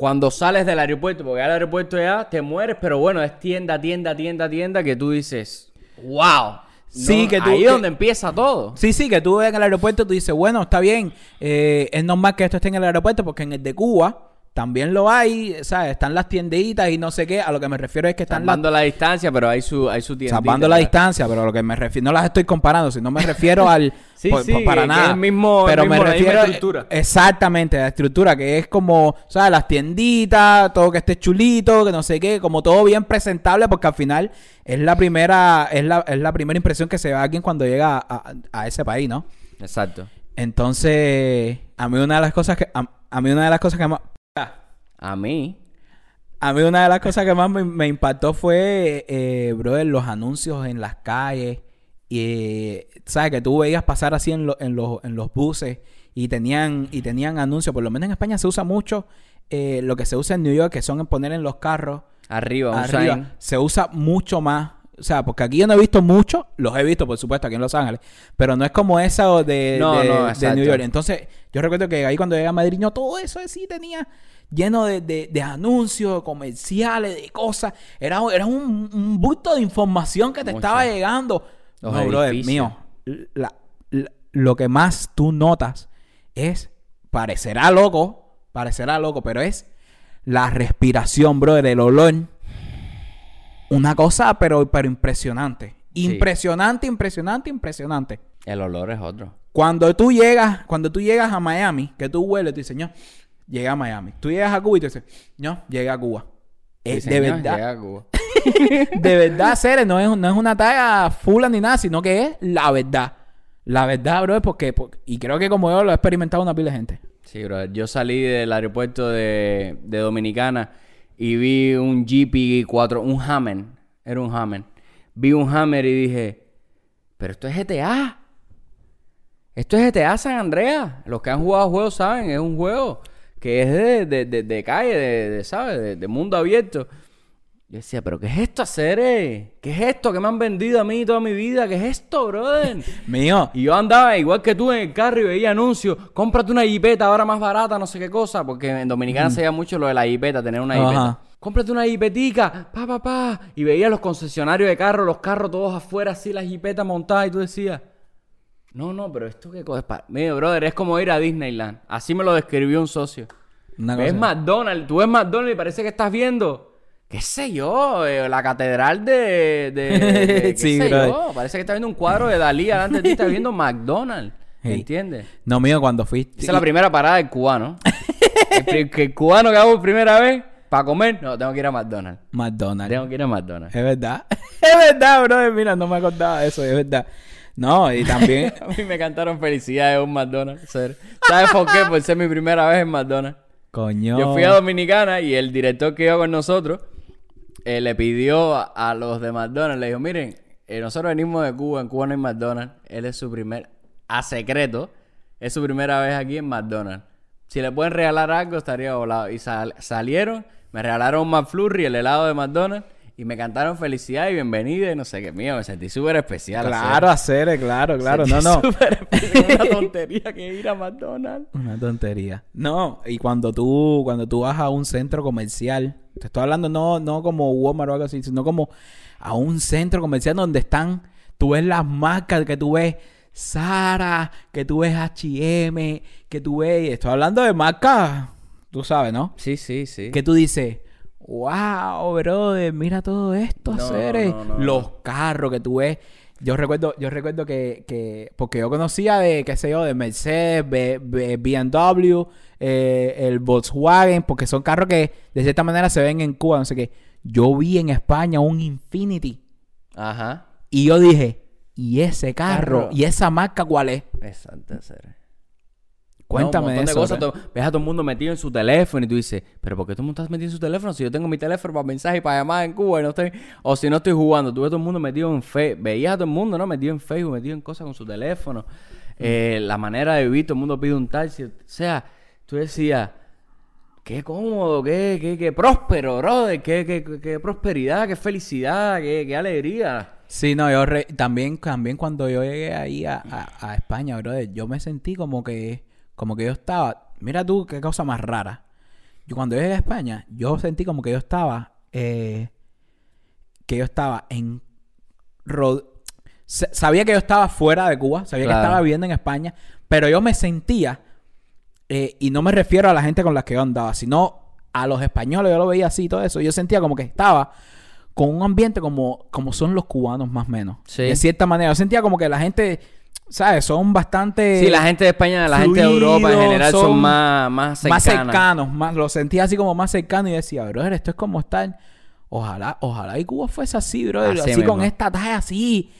cuando sales del aeropuerto, porque al aeropuerto ya te mueres, pero bueno, es tienda, tienda, tienda, tienda, que tú dices, wow. Sí, que tú- Ahí es donde empieza todo. Sí, sí, que tú en el aeropuerto tú dices, bueno, está bien, eh, es normal que esto esté en el aeropuerto porque en el de Cuba también lo hay, ¿sabes? Están las tienditas y no sé qué. A lo que me refiero es que están las Salvando la distancia, pero hay su, hay su tiendita. salvando la distancia, pero a lo que me refiero, no las estoy comparando, sino me refiero al Sí, por- sí, por- para nada. es el mismo- el pero mismo- me la refiero estructura. exactamente la estructura que es como, ¿sabes? Las tienditas, todo que esté chulito, que no sé qué, como todo bien presentable, porque al final es la primera, es la, es la primera impresión que se ve a alguien cuando llega a, a- a ese país, ¿no? Exacto. Entonces, a mí una de las cosas que a, a mí una de las cosas que más A mí, a mí una de las cosas que más me, me impactó fue, eh, brother, los anuncios en las calles. Y, eh, ¿sabes? Que tú veías pasar así en, lo- en, los, en los buses y tenían, y tenían anuncios. Por lo menos en España se usa mucho eh, lo que se usa en New York, que son en poner en los carros arriba, un arriba. sign. Se usa mucho más. O sea, porque aquí yo no he visto mucho, los he visto, por supuesto, aquí en Los Ángeles, pero no es como esa de, No, de- no, de. New York. Entonces, yo recuerdo que ahí cuando llegué a Madrid, todo eso sí tenía lleno de, de- anuncios, comerciales, de cosas. Era, era un, un bulto de información que te Mucho. estaba llegando. Los no, brother, mío. la- la- lo que más tú notas es, parecerá loco, parecerá loco, pero es la respiración, brother, el olor. Una cosa, pero, pero impresionante. Sí. Impresionante, impresionante, impresionante. El olor es otro. Cuando tú llegas, cuando tú llegas a Miami, que tú hueles, tú dices, no, llegué a Miami. Tú llegas a Cuba y tú dices, no, llegué a Cuba. Eh, Sí, de verdad, llega a Cuba. de verdad, Cere, no es, no es una talla fula ni nada, sino que es la verdad. La verdad, bro, es porque, porque- y creo que como yo lo he experimentado una pila de gente. Sí, brother. Yo salí del aeropuerto de, de Dominicana y vi un GP4, un Hammer. Era un Hammer. Vi un Hammer y dije, pero esto es GTA. Esto es GTA San Andreas. Los que han jugado juegos saben, es un juego que es de, de- de- de calle, de, ¿sabes? De mundo abierto. Yo decía, pero ¿qué es esto, hacer? ¿Qué es esto que me han vendido a mí toda mi vida? ¿Qué es esto, brother? Mío, Y yo andaba igual que tú en el carro y veía anuncios. Cómprate una jipeta ahora más barata, no sé qué cosa. Porque en Dominicana se veía mucho lo de la jipeta, tener una Ajá. jipeta. Cómprate una jipetica, pa, pa, pa. Y veía los concesionarios de carros, los carros todos afuera, así, las jipetas montadas. Y tú decías, no, no, pero esto qué cosa es para... Mira, brother, es como ir a Disneyland. Así me lo describió un socio. Una ves cosa- McDonald's, tú ves McDonald's y parece que estás viendo, qué sé yo, eh, la catedral de... de, de- qué Sí, sé brother. yo, parece que estás viendo un cuadro de Dalí delante de ti, estás viendo McDonald's, Sí. ¿entiendes? No, mío, cuando fuiste. Esa es la primera parada del cubano. el, que el cubano que hago por primera vez para comer, no, tengo que ir a McDonald's. McDonald's. Tengo que ir a McDonald's. Es verdad. es verdad, bro. Mira, no me acordaba de eso, es verdad. No, y también. A mí me cantaron felicidades un McDonald's. ser- ¿Sabes por qué? Por ser mi primera vez en McDonald's. coño. Yo fui a Dominicana y el director que iba con nosotros eh, le pidió a, los de McDonald's, le dijo, miren, eh, nosotros venimos de Cuba, en Cuba no hay McDonald's. Él es su primer, a secreto, es su primera vez aquí en McDonald's. Si le pueden regalar algo, estaría volado. Y sal- salieron, me regalaron un McFlurry, el helado de McDonald's, y me cantaron felicidad y bienvenida y no sé qué mío, me sentí súper especial. Claro, hacer, claro, claro. No, no. Especial, una tontería que ir a McDonald's. Una tontería. No, y cuando tú, cuando tú vas a un centro comercial, te estoy hablando no, no como Walmart o algo así, sino como a un centro comercial donde están, tú ves las marcas que tú ves Sara, que tú ves H&M, que tú ves, estoy hablando de marcas, tú sabes, ¿no? Sí, sí, sí. Que tú dices, wow, brother, mira todo esto, No, los carros que tú ves. Yo recuerdo, yo recuerdo que, que, porque yo conocía de, qué sé yo, de Mercedes, B- B- BMW, eh, el Volkswagen, porque son carros que de cierta manera se ven en Cuba, no sé qué. Yo vi en España un Infinity Ajá. y yo dije, ¿y ese carro? Carro. ¿Y esa marca cuál es? Exacto, ser. Cuéntame un montón de de eso. cosas. ves a todo el mundo metido en su teléfono y tú dices, pero ¿por qué todo el mundo está metido en su teléfono si yo tengo mi teléfono para mensajes y para llamadas en Cuba y no estoy... O si no estoy jugando, tú ves a todo el mundo metido en Facebook. Veías a todo el mundo, ¿no? Metido en Facebook, metido en cosas con su teléfono. Eh, la manera de vivir, todo el mundo pide un taxi. O sea, tú decías, qué cómodo, qué, qué, qué próspero, brother. Qué, qué, qué- qué prosperidad, qué felicidad, qué, qué alegría. Sí, no, yo re- también, también cuando yo llegué ahí a, a- a España, brother, yo me sentí como que, como que yo estaba, mira tú qué cosa más rara. Yo cuando llegué a España, yo sentí como que yo estaba, eh, que yo estaba en, sabía que yo estaba fuera de Cuba, sabía Claro. que estaba viviendo en España, pero yo me sentía, eh, y no me refiero a la gente con la que yo andaba, sino a los españoles, yo lo veía así y todo eso, yo sentía como que estaba con un ambiente como, como son los cubanos más o menos. Sí. De cierta manera. Yo sentía como que la gente, ¿sabes? Son bastante... Sí, la gente de España, la gente de Europa en general son, son más, más cercanas. más cercanos. Más, lo sentía así como más cercano y decía, brother, esto es como estar... Ojalá, ojalá y Cuba fuese así, brother. Así Así, con esta talla así.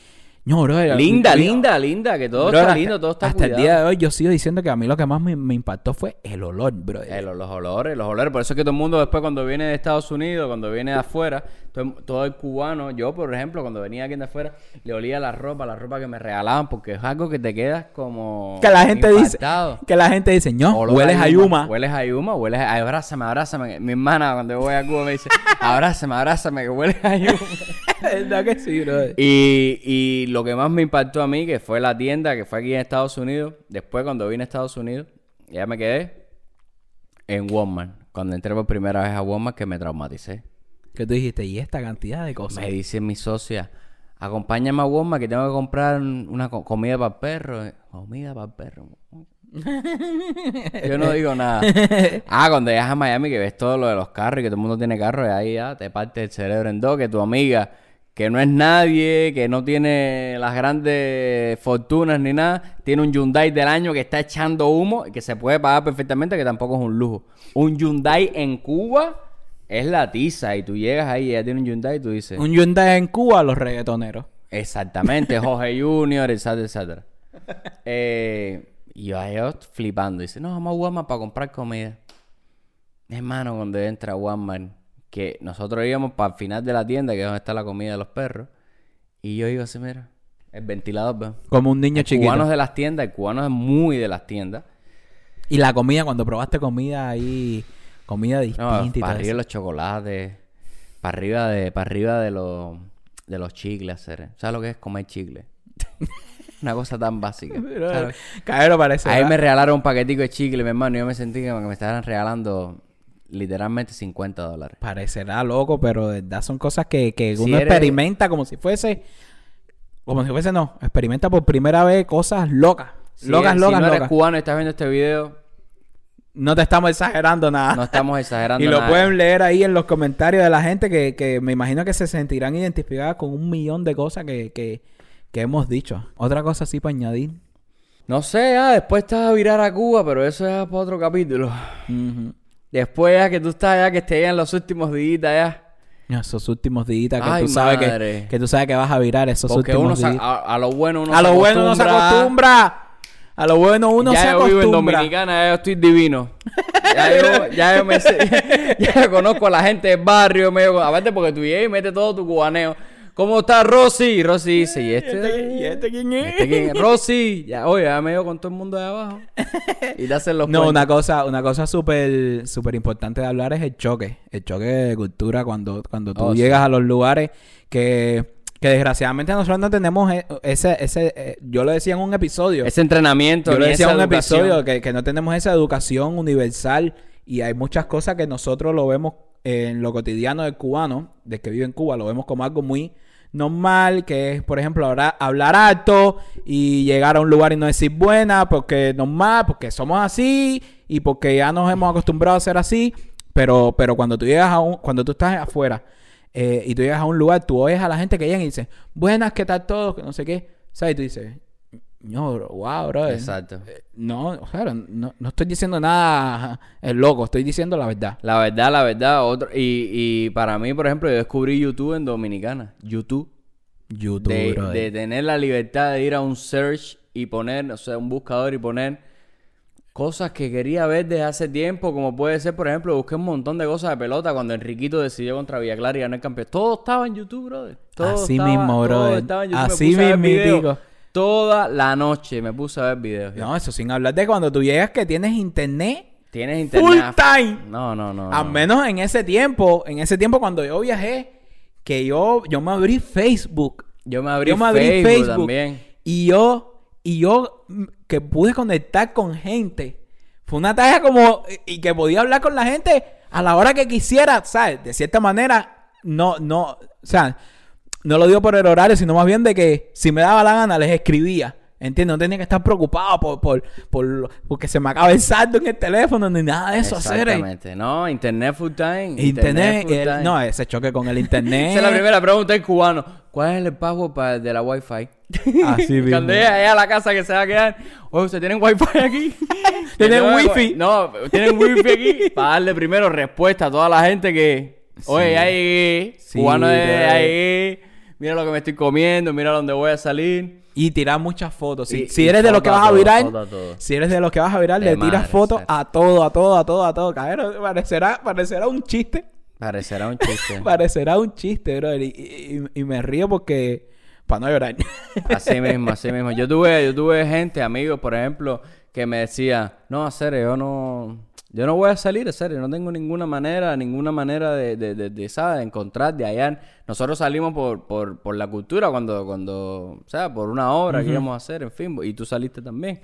No, brother. Linda, linda, linda, que todo brother, está hasta- lindo, todo está Hasta cuidado. el día de hoy yo sigo diciendo que a mí lo que más me, me impactó fue el olor, brother. Los, los olores, los olores. Por eso es que todo el mundo después cuando viene de Estados Unidos, cuando viene de afuera, todo, todo el cubano, yo por ejemplo, cuando venía aquí de afuera, le olía la ropa, la ropa que me regalaban, porque es algo que te quedas como... que la gente dice... Que la gente dice, no, Olor hueles a yuma. Hueles a yuma, hueles a... Abrázame, abrázame. Mi hermana cuando yo voy a Cuba me dice, abrázame, abrázame, que hueles a yuma. ¿Verdad que sí, brother? Y, y lo que más me impactó a mí, que fue la tienda, que fue aquí en Estados Unidos, después cuando vine a Estados Unidos, ya me quedé en Walmart. Cuando entré por primera vez a Walmart, que me traumaticé. Que tú dijiste, y esta cantidad de cosas. Me dice mi socia, acompáñame a Walmart que tengo que comprar una co- comida para el perro. Comida para el perro. Yo no digo nada. Ah, cuando llegas a Miami que ves todo lo de los carros y que todo el mundo tiene carros y ahí ya te parte el cerebro en dos, que tu amiga, que no es nadie, que no tiene las grandes fortunas ni nada, tiene un Hyundai del año que está echando humo y que se puede pagar perfectamente, que tampoco es un lujo. Un Hyundai en Cuba es la tiza y tú llegas ahí y ella tiene un Hyundai y tú dices... Un Hyundai en Cuba, los reggaetoneros. Exactamente, Jorge Junior, etcétera, etcétera. Eh, y yo ahí yo flipando. Dice, no, vamos a Walmart para comprar comida. Hermano, cuando entra Walmart, que nosotros íbamos para el final de la tienda, que es donde está la comida de los perros. Y yo digo así, mira, el ventilador, ¿ves? Como un niño El chiquito. cubano es de las tiendas, el cubano es muy de las tiendas. Y la comida, cuando probaste comida ahí, comida distinta No, y para arriba de los chocolates, para arriba de, para arriba de los, de los chicles, hacer. ¿Sabes lo que es comer chicle? Una cosa tan básica. Caero parece. Ahí me regalaron un paquetico de chicle, mi hermano. y Yo me sentí que me estaban regalando literalmente 50 dólares. Parecerá loco, pero de verdad son cosas que, que Si uno eres- experimenta como si fuese. Como si fuese, no. Experimenta por primera vez cosas locas. Si locas, eres- locas, si no eres locas. cubano y estás viendo este video, No te estamos exagerando nada. No estamos exagerando y lo nada. pueden leer ahí en los comentarios de la gente que, que me imagino que se sentirán identificadas con un millón de cosas que, que, que hemos dicho. Otra cosa así para añadir. No sé, ya, después estás a virar a Cuba, pero eso es para otro capítulo. Después ya que tú estás ya, que estés ya en los últimos días ya. Esos últimos días que Ay, tú sabes que, que tú sabes que vas a virar esos Porque últimos días. a, a lo bueno uno A lo bueno uno se acostumbra. A lo bueno uno ya se yo acostumbra. vivo en Dominicana, ya yo estoy divino. Ya yo, ya yo me sé, ya yo conozco a la gente del barrio, medio, aparte porque tú llegas y metes todo tu cubaneo. ¿Cómo está Rosy? Rosy dice, ¿y este? ¿Y este quién es? ¿Este quién es? Rosy. Ya, oye, ya me con todo el mundo de abajo. Y te hacen los No, cuentos. una cosa, una cosa súper súper importante de hablar es el choque. El choque de cultura cuando, cuando tú Oh, sí. llegas a los lugares que, que desgraciadamente nosotros no tenemos e- ese, ese eh, yo lo decía en un episodio. Ese entrenamiento, Yo lo decía en un educación. episodio que, que no tenemos esa educación universal y hay muchas cosas que nosotros lo vemos en lo cotidiano del cubano, de que vive en Cuba, lo vemos como algo muy normal, que es, por ejemplo, hablar, hablar alto y llegar a un lugar y no decir buena, porque normal, porque somos así y porque ya nos hemos acostumbrado a ser así, pero, pero cuando tú llegas a un, cuando tú estás afuera eh, y tú llegas a un lugar, tú oyes a la gente que llega y dice, buenas, ¿qué tal todos? Que no sé qué, ¿sabes? Y tú dices, no, bro, wow, bro. Exacto. No, claro, no, no estoy diciendo nada el loco, estoy diciendo la verdad. La verdad, la verdad. Otro, y, y para mí, por ejemplo, yo descubrí YouTube en Dominicana. YouTube. YouTube, de, de tener la libertad de ir a un search y poner, o sea, un buscador y poner cosas que quería ver desde hace tiempo, como puede ser, por ejemplo, busqué un montón de cosas de pelota cuando Enriquito decidió contra Villa Clara y ganó el campeón. Todo estaba en YouTube, brother. Todo Así estaba- mismo, todo brother. estaba en YouTube. Me Así videos. Toda la noche me puse a ver videos. No, eso sin hablar de cuando tú llegas que tienes internet Tienes full internet. time. No, no, no. Al no. menos en ese tiempo, en ese tiempo cuando yo viajé, que yo, yo me abrí Facebook. Yo me abrí, yo me abrí Facebook, Facebook, también. y yo, y yo mm, que pude conectar con gente. Fue una tarea como, y que podía hablar con la gente a la hora que quisiera, ¿sabes? De cierta manera, no, no, o sea, no lo digo por el horario, sino más bien de que si me daba la gana les escribía. ¿Entiendes? No tenía que estar preocupado por, por, por, porque se me acaba el saldo en el teléfono ni nada de eso. hacer. Exactamente. No, internet full time. Internet, full el- time. no, ese choque con el internet. Esa es la primera pregunta del cubano. ¿Cuál es el password para el de la Wi-Fi? Así mismo. Cuando llegue allá a la casa que se va a quedar, oye, ¿ustedes tienen Wi-Fi aquí? ¿Tienen Yo, wifi? No, tienen Wi-Fi aquí. Para darle primero respuesta a toda la gente que, oye, Sí. ya llegué. Sí, cubano ya llegué. Mira lo que me estoy comiendo, mira dónde voy a salir. Y tirar muchas fotos. Si, Y- si y eres de los que vas a virar, todo. si eres de los que vas a virar, De le tiras fotos a todo, a todo, a todo, a todo. Cabrón, parecerá, parecerá un chiste. Parecerá un chiste. Parecerá un chiste, bro. Y, y- y me río porque... Para no llorar. Así mismo, así mismo. Yo tuve, yo tuve gente, amigos, por ejemplo, que me decía, no, hacer yo no, yo no voy a salir, en serio, no tengo ninguna manera, ninguna manera de, de, de, de, ¿sabes? de encontrar, de hallar. Nosotros salimos por, por, por la cultura cuando, cuando, o sea, por una obra que íbamos a hacer, en fin, y tú saliste también.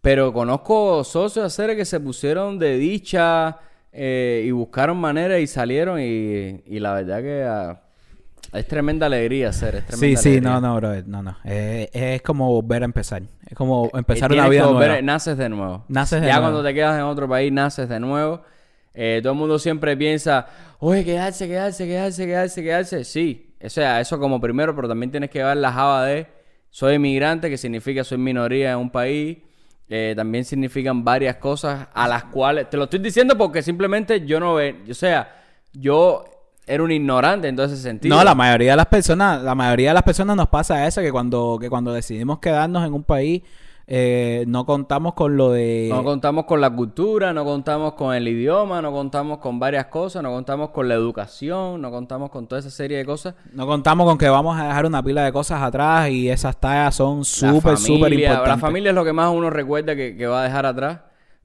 Pero conozco socios hacer que se pusieron de dicha eh, y buscaron maneras y salieron y, y la verdad que ah, es tremenda alegría hacer, es Sí, tremenda sí, alegría. no, no, bro. No, no. Eh, es como volver a empezar. Es como empezar Eh, una vida volver- nueva. Naces de nuevo. Naces de ya nuevo. cuando te quedas en otro país, naces de nuevo. Eh, todo el mundo siempre piensa, oye, quedarse, quedarse, quedarse, quedarse, quedarse. Sí, o sea, eso como primero, pero también tienes que llevar la java de soy inmigrante, que significa soy minoría en un país. Eh, también significan varias cosas a las cuales, te lo estoy diciendo porque simplemente yo no ve, o sea, yo era un ignorante en todo ese sentido. No, la mayoría de las personas, la mayoría de las personas nos pasa eso, que cuando, que cuando decidimos quedarnos en un país, eh, no contamos con lo de... No contamos con la cultura, no contamos con el idioma, no contamos con varias cosas, no contamos con la educación, no contamos con toda esa serie de cosas. No contamos con que vamos a dejar una pila de cosas atrás y esas tareas son súper, súper importantes. La familia es lo que más uno recuerda que, que va a dejar atrás,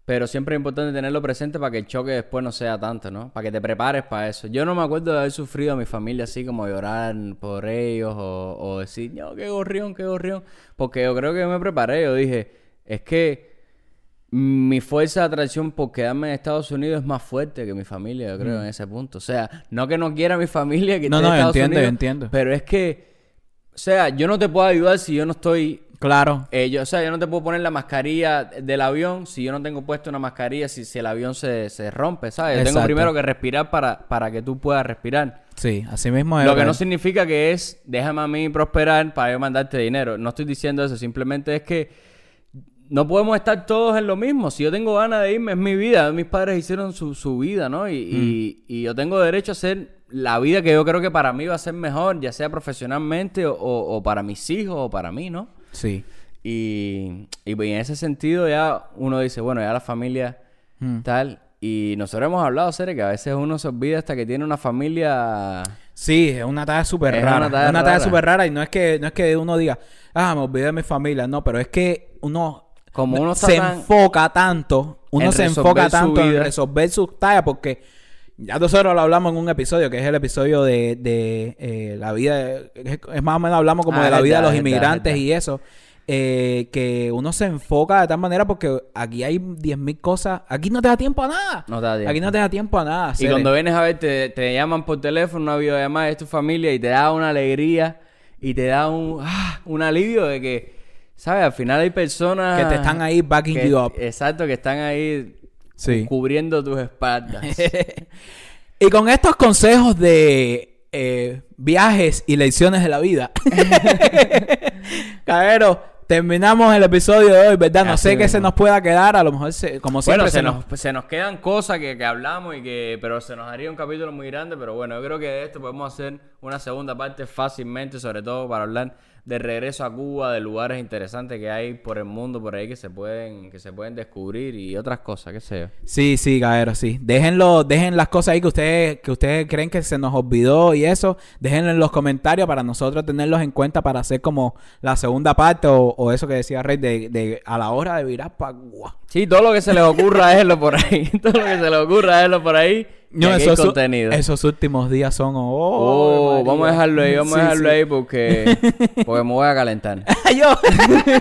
pero siempre es importante tenerlo presente para que el choque después no sea tanto, ¿no? Para que te prepares para eso. Yo no me acuerdo de haber sufrido a mi familia así como llorar por ellos o, o decir, no, qué gorrión, qué gorrión. Porque yo creo que me preparé, yo dije, es que mi fuerza de atracción por quedarme en Estados Unidos es más fuerte que mi familia, yo creo, en ese punto. O sea, no que no quiera a mi familia que Mm. No, esté en no, yo Estados entiendo, yo Unidos, entiendo. Pero es que, o sea, yo no te puedo ayudar si yo no estoy Claro. Eh, yo, o sea, yo no te puedo poner la mascarilla del avión si yo no tengo puesto una mascarilla, si, si el avión se, se rompe, ¿sabes? Yo tengo primero que respirar para, para que tú puedas respirar. Sí, así mismo es. Lo que no significa que es, déjame a mí prosperar para yo mandarte dinero. No estoy diciendo eso, simplemente es que no podemos estar todos en lo mismo. Si yo tengo ganas de irme, es mi vida. Mis padres hicieron su, su vida, ¿no? Y, y- y yo tengo derecho a hacer la vida que yo creo que para mí va a ser mejor, ya sea profesionalmente o, o- o para mis hijos o para mí, ¿no? Sí. Y, y pues, en ese sentido ya uno dice, bueno, ya la familia Mm. tal. Y nosotros hemos hablado, Cere, que a veces uno se olvida hasta que tiene una familia... Sí, es una tarea súper rara. una tarea es una tarea rara. súper rara y no es que no es que uno diga, ah, me olvidé de mi familia, no, pero es que uno Como uno se tan- enfoca tanto, uno se enfoca tanto en resolver sus tareas porque ya nosotros lo hablamos en un episodio que es el episodio de, de, eh, la vida, es, es más o menos hablamos como Ah, de la vida de los inmigrantes es y eso. eh, que uno se enfoca de tal manera porque aquí hay 10.000 cosas. Aquí no te da tiempo a nada. No te da tiempo. Aquí no te da tiempo a nada. Y cuando vienes a ver, te, te llaman por teléfono, una videollamada, es tu familia y te da una alegría y te da un, ah, un alivio de que, ¿sabes? Al final hay personas... Que te están ahí backing que- you up. Exacto, que están ahí Sí. cubriendo tus espaldas. Y con estos consejos de eh, viajes y lecciones de la vida, Cabero, terminamos el episodio de hoy, ¿verdad? No Así sé qué se nos pueda quedar, a lo mejor, se- como siempre, bueno, se se nos... nos, se nos quedan cosas que, que hablamos y que... Pero se nos haría un capítulo muy grande, pero bueno, yo creo que de esto podemos hacer una segunda parte fácilmente, sobre todo para hablar de regreso a Cuba, de lugares interesantes que hay por el mundo, por ahí que se pueden, que se pueden descubrir y otras cosas, qué sé yo. Sí, sí, Cabero, sí. Déjenlo, dejen las cosas ahí que ustedes, que ustedes creen que se nos olvidó y eso. Déjenlo en los comentarios para nosotros tenerlos en cuenta para hacer como la segunda parte o, o eso que decía Rey de, de a la hora de virar para Cuba. Sí, todo lo que se les ocurra, déjenlo por ahí. todo lo que se les ocurra, déjenlo por ahí. No, esos, contenido. esos últimos días son... Oh, Oh, vamos a dejarlo ahí, vamos Sí, a dejarlo sí. ahí porque, porque me voy a calentar. Yo.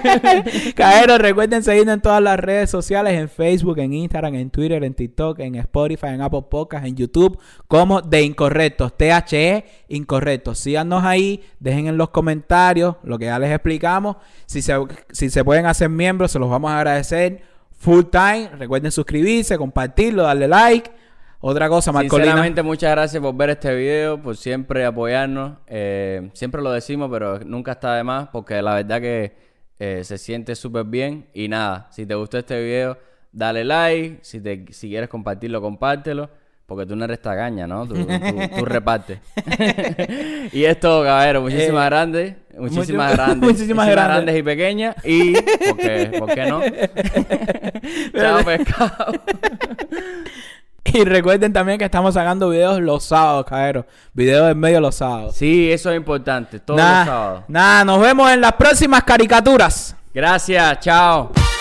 Cabero, recuerden seguirnos en todas las redes sociales, en Facebook, en Instagram, en Twitter, en TikTok, en Spotify, en Apple Podcasts, en YouTube, como de Incorrectos, THE Incorrectos. Síganos ahí, dejen en los comentarios lo que ya les explicamos. Si se, si se pueden hacer miembros, se los vamos a agradecer full time. Recuerden suscribirse, compartirlo, darle like. Otra cosa, Marcolina. Sinceramente, muchas gracias por ver este video, por siempre apoyarnos. Eh, siempre lo decimos, pero nunca está de más, porque la verdad que eh, se siente súper bien. Y nada, si te gustó este video, dale like. Si, te, si quieres compartirlo, compártelo. Porque tú no eres tagaña, ¿no? Tú, tú, tú repartes. y esto, caballero, muchísimas Eh, grandes. Muchísimas mucho- grandes. muchísimas grandes. y pequeñas. Y, ¿por qué, ¿por qué no? Chao, pescado. Y recuerden también que estamos sacando videos los sábados, Cabero. Videos en medio los sábados. Sí, eso es importante. Todos Nah, los sábados. Nada, nos vemos en las próximas caricaturas. Gracias, chao.